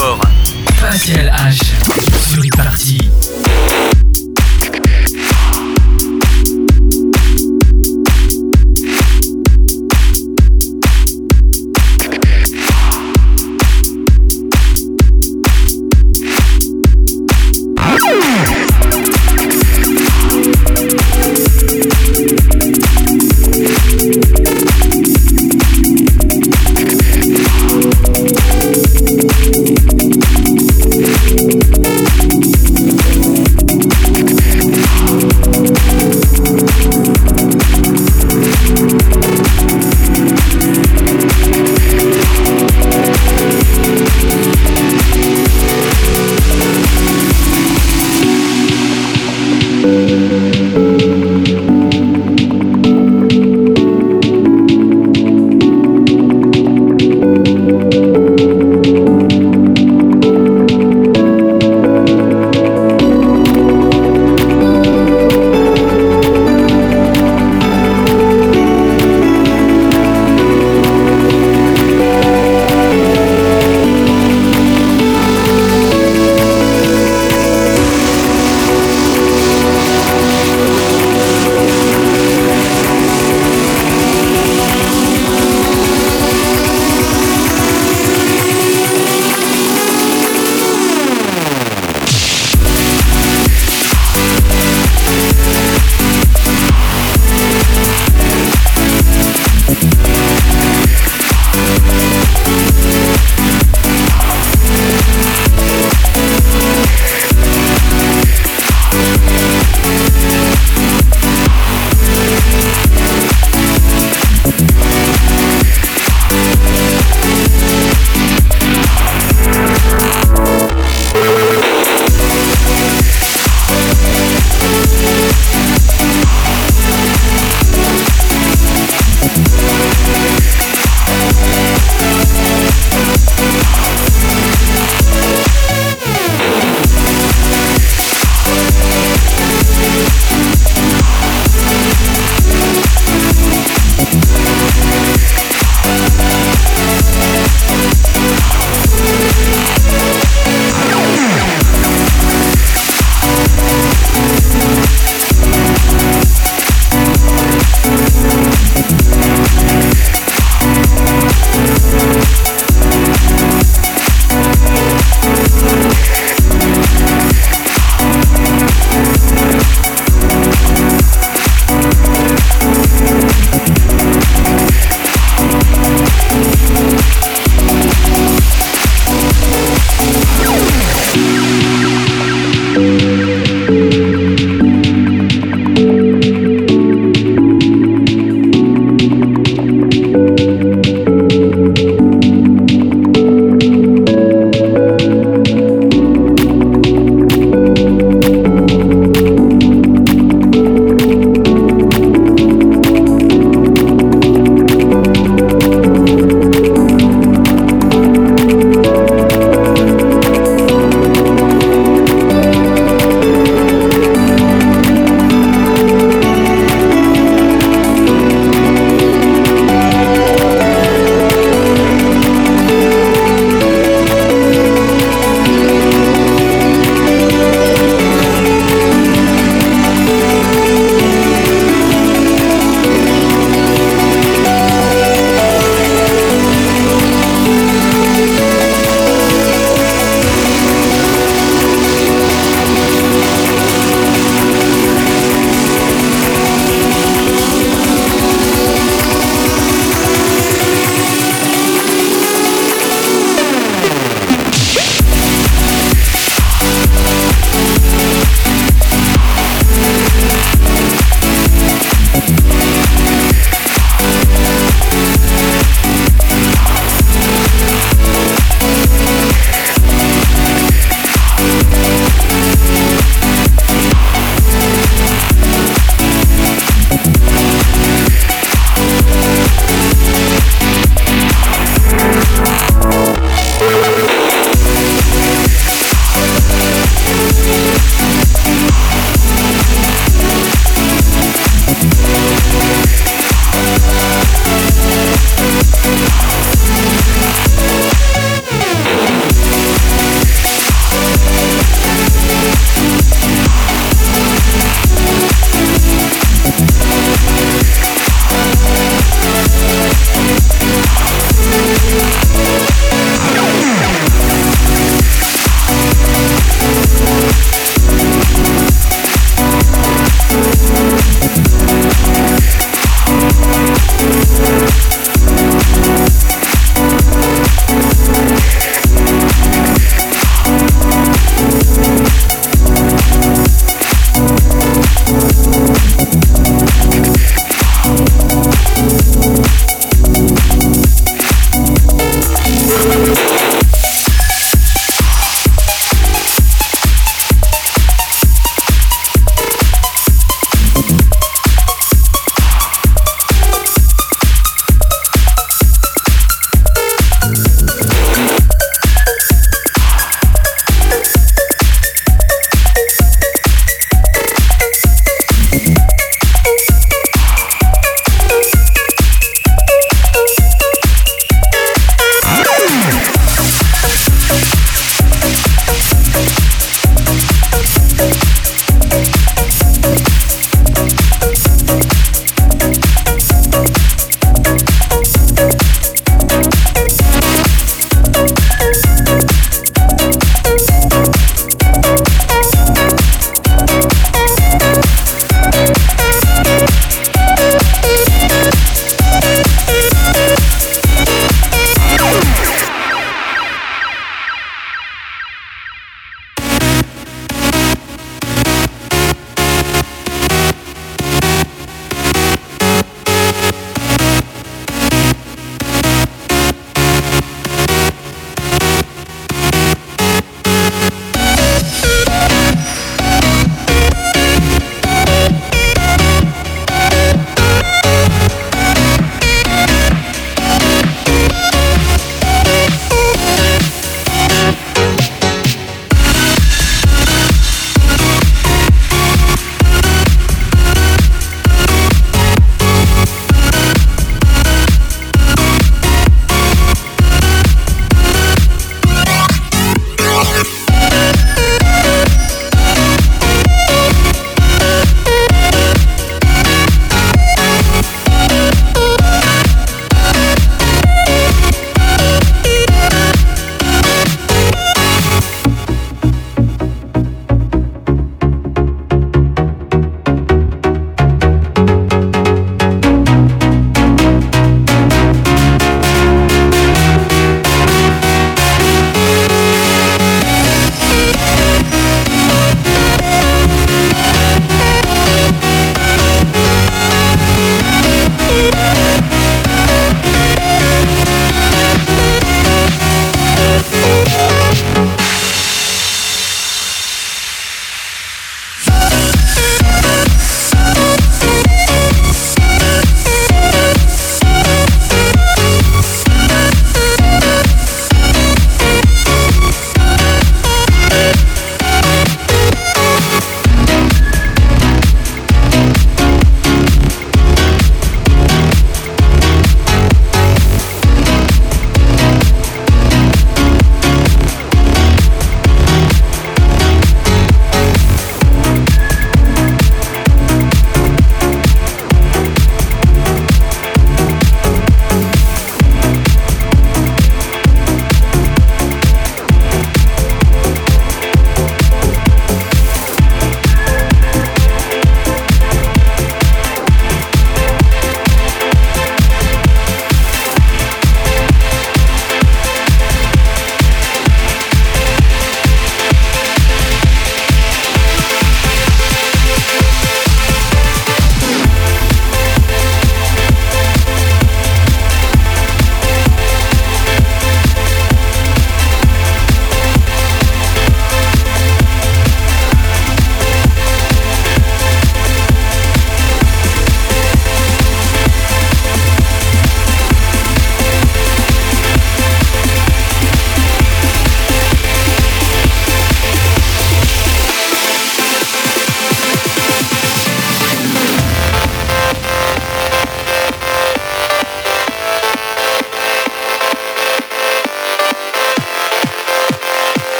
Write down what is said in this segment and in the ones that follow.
fort. Pascal H. Sur e-party.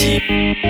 Peace.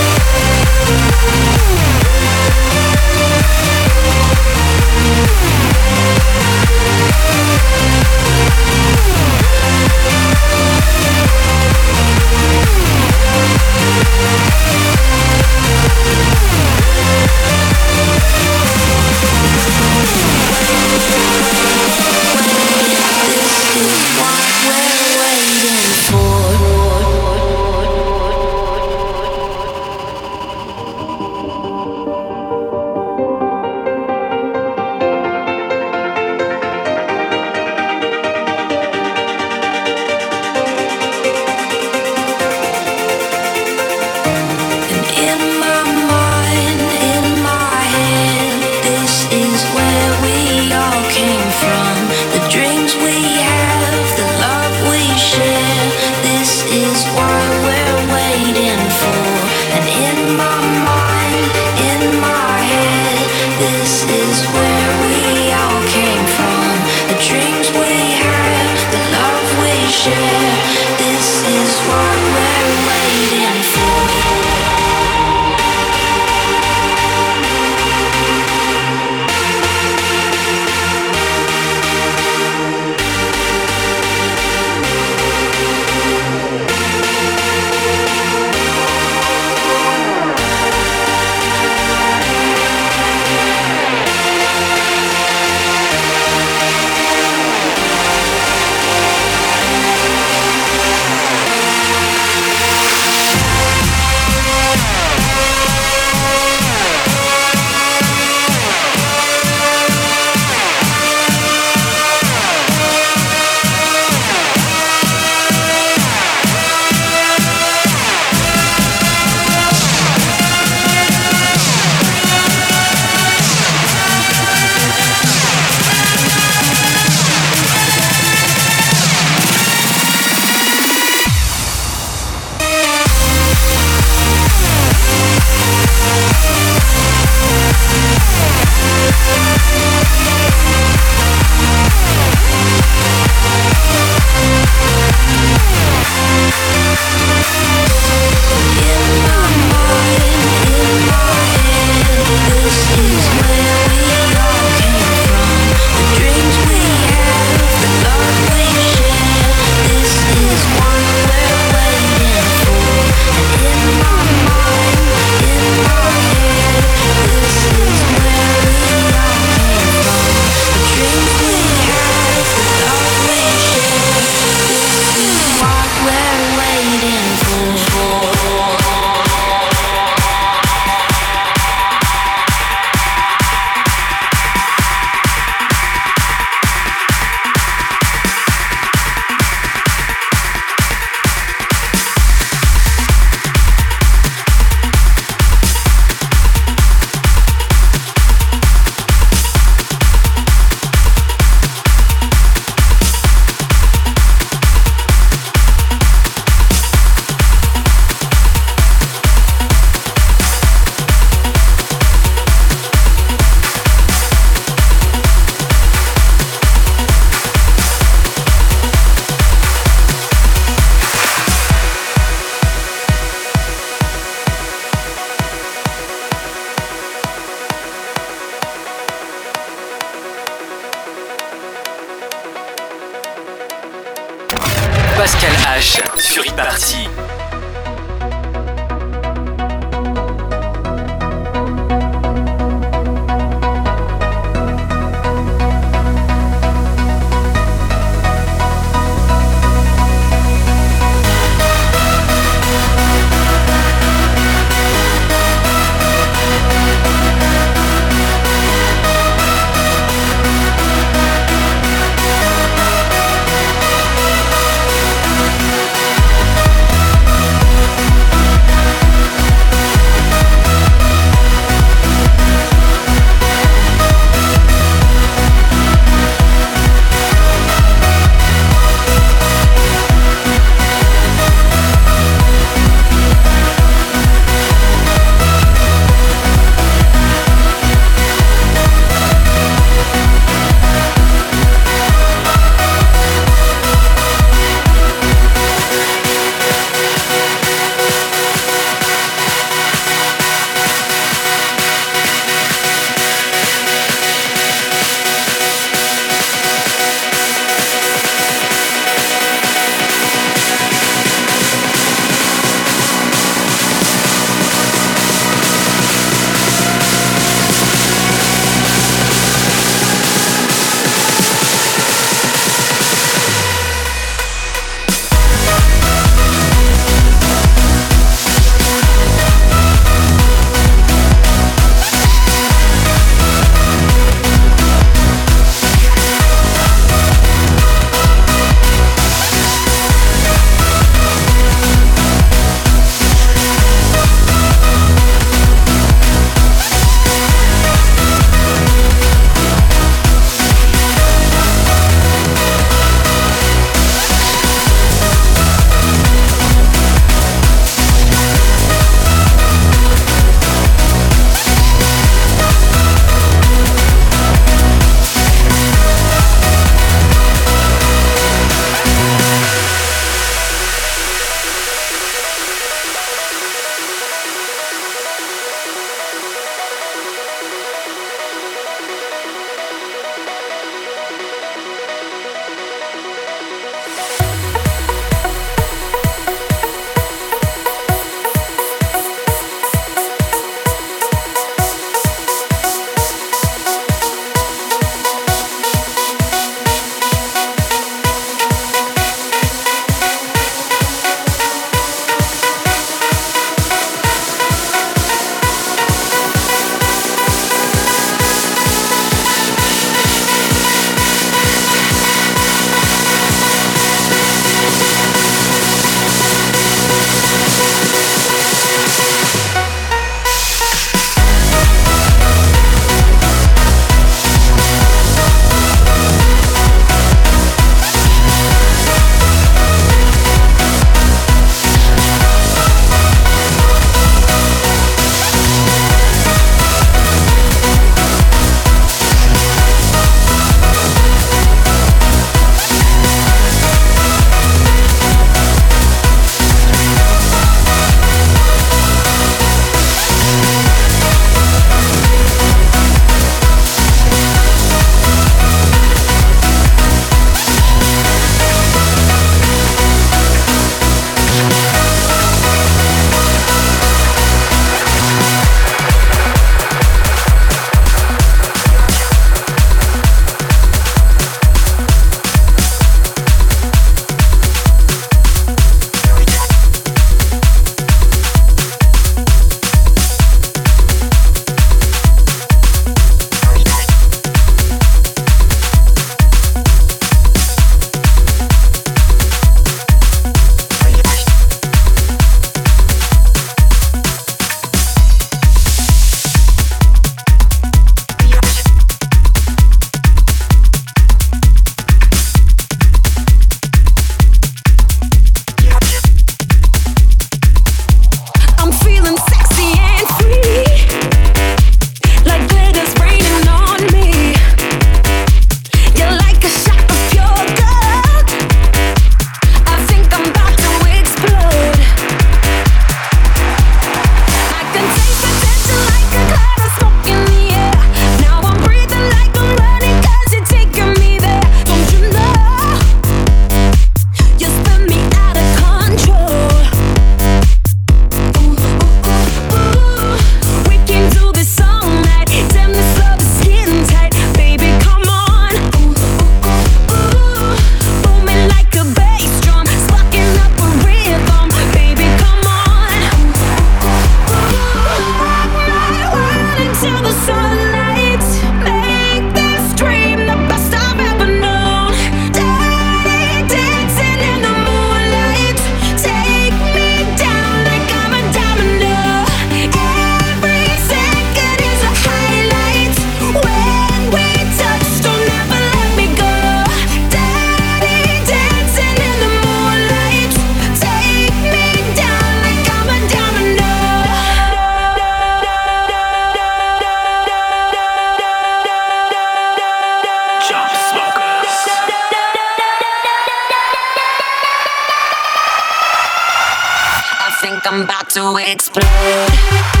think I'm about to explode.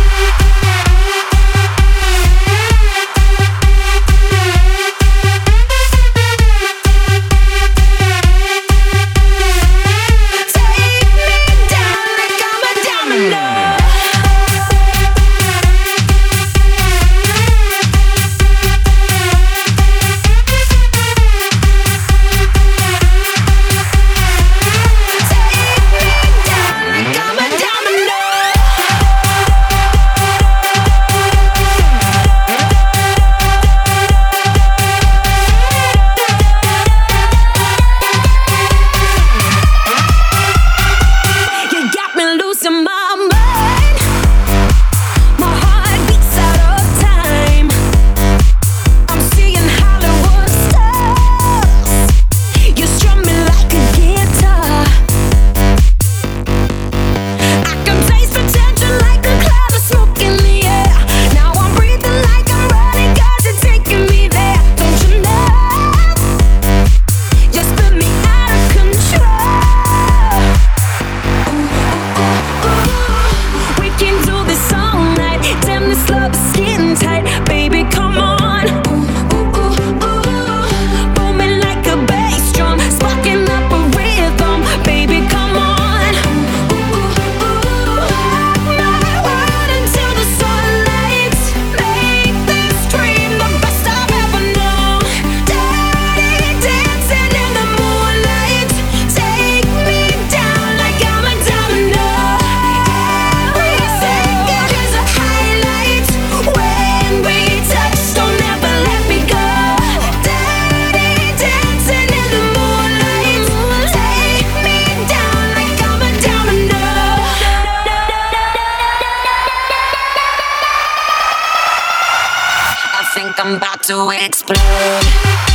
To explode.